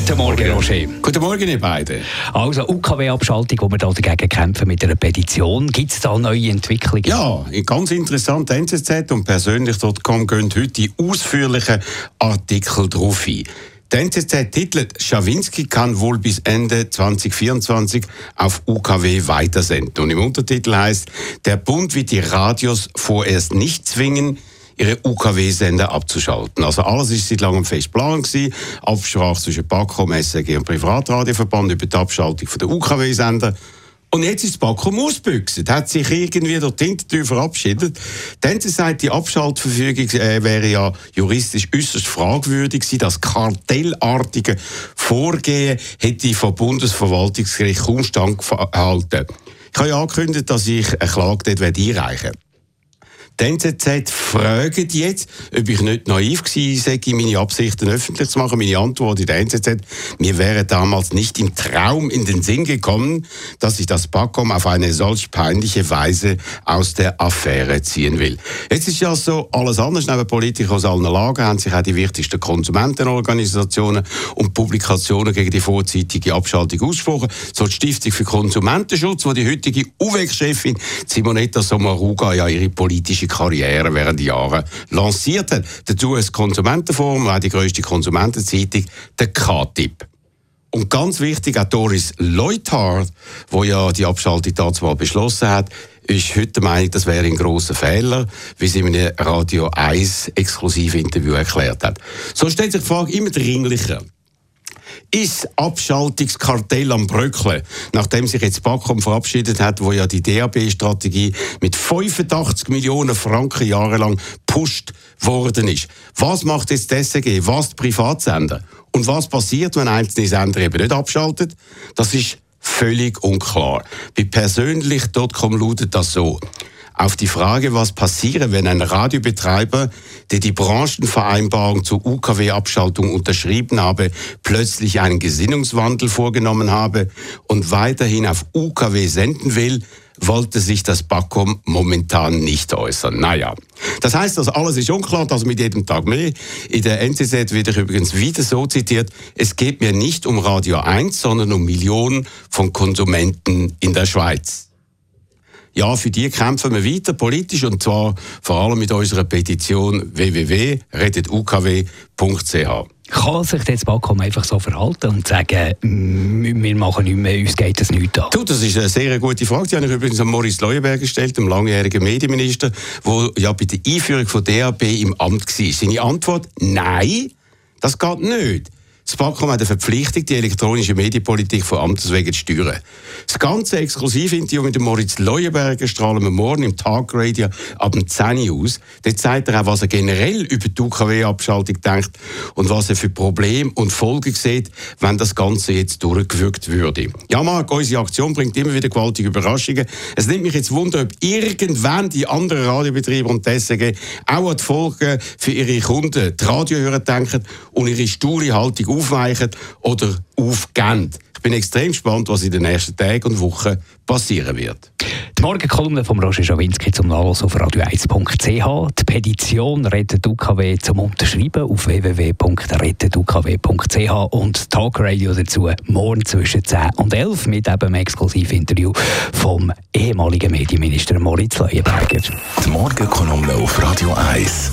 Guten Morgen, Roger. Guten Morgen, ihr beiden. Also, UKW-Abschaltung, wo wir da dagegen kämpfen mit einer Petition. Gibt es da neue Entwicklungen? Ja, ganz interessant. NZZ und persönlich.com gehen heute die ausführlichen Artikel drauf ein. Die NZZ titelt, Schawinski kann wohl bis Ende 2024 auf UKW weitersenden. Und im Untertitel heißt, der Bund wird die Radios vorerst nicht zwingen, ihre UKW-Sender abzuschalten. Also alles ist seit langem fest Plan gewesen. Absprache zwischen BAKOM, SRG und Privatradioverband über die Abschaltung der UKW-Sender. Und jetzt ist Bakum ausgebüchst, hat sich irgendwie durch die Hintertür verabschiedet. Dann sagt, die Abschaltverfügung äh, wäre ja juristisch äußerst fragwürdig gewesen. Das kartellartige Vorgehen hätte vom Bundesverwaltungsgericht kaum standgehalten. Ich habe ja angekündigt, dass ich eine Klage dort einreichen werde. Die NZZ fragt jetzt, ob ich nicht naiv gewesen sei, meine Absichten öffentlich zu machen. Meine Antwort in der NZZ, mir wäre damals nicht im Traum in den Sinn gekommen, dass ich das BAKOM auf eine solch peinliche Weise aus der Affäre ziehen will. Jetzt ist ja so, alles anders. Neben Politikern aus allen Lagen haben sich auch die wichtigsten Konsumentenorganisationen und Publikationen gegen die vorzeitige Abschaltung ausgesprochen. So die Stiftung für Konsumentenschutz, wo die heutige UWEG-Chefin Simonetta Sommaruga ja ihre politische Karriere während Jahren lanciert hat. Dazu ein Konsumentenforum, auch die grösste Konsumentenzeitung, der K-Tipp. Und ganz wichtig, auch Doris Leuthard, wo ja die Abschaltung dazu mal beschlossen hat, ist heute der Meinung, das wäre ein großer Fehler, wie sie in einem Radio 1 Exklusivinterview erklärt hat. So stellt sich die Frage immer dringlicher ist Abschaltungskartell am Bröckeln, nachdem sich jetzt Backom verabschiedet hat, wo ja die DAB-Strategie mit 85 Millionen Franken jahrelang pusht worden ist. Was macht jetzt die SRG? Was die Privatsender? Und was passiert, wenn einzelne Sender eben nicht abschaltet? Das ist völlig unklar. Bei persönlich.com lautet das so. Auf die Frage, was passiere, wenn ein Radiobetreiber, der die Branchenvereinbarung zur UKW-Abschaltung unterschrieben habe, plötzlich einen Gesinnungswandel vorgenommen habe und weiterhin auf UKW senden will, wollte sich das BAKOM momentan nicht äußern. Naja, das heißt, dass alles ist unklar, das mit jedem Tag mehr. In der NZZ wird ich übrigens wieder so zitiert, es geht mir nicht um Radio 1, sondern um Millionen von Konsumenten in der Schweiz ja, für die kämpfen wir weiter politisch und zwar vor allem mit unserer Petition www.redetukw.ch. Kann sich das Bakom einfach so verhalten und sagen, wir machen nicht mehr, uns geht das nicht an? Du, das ist eine sehr gute Frage. Die habe ich übrigens an Maurice Leuenberger gestellt, dem langjährigen Medienminister, der ja bei der Einführung von DAB im Amt war. Seine Antwort, nein, das geht nicht. Das BAKOM hat eine Verpflichtung, die elektronische Medienpolitik von Amtes wegen zu steuern. Das ganze Exklusivinterview mit Moritz Leuenberger strahlen wir morgen im Tagradio ab dem 10 Uhr aus. Dort zeigt er auch, was er generell über die UKW-Abschaltung denkt und was er für Probleme und Folgen sieht, wenn das Ganze jetzt durchgewirkt würde. Ja, Marc, unsere Aktion bringt immer wieder gewaltige Überraschungen. Es nimmt mich jetzt Wunder, ob irgendwann die anderen Radiobetriebe und die auch an die Folgen für ihre Kunden, die Radiohörer denken und ihre sture Haltung aufweichen oder aufgehen. Ich bin extrem gespannt, was in den nächsten Tagen und Wochen passieren wird. Die Morgenkolumne von Roger Schawinski zum Nachlass auf radio1.ch. Die Petition Rettet UKW zum Unterschreiben auf www.rettetukw.ch und Talkradio dazu morgen zwischen 10 und 11 mit eben einem Exklusivinterview vom ehemaligen Medienminister Moritz Leuenberger. Die Morgenkolumne auf Radio 1.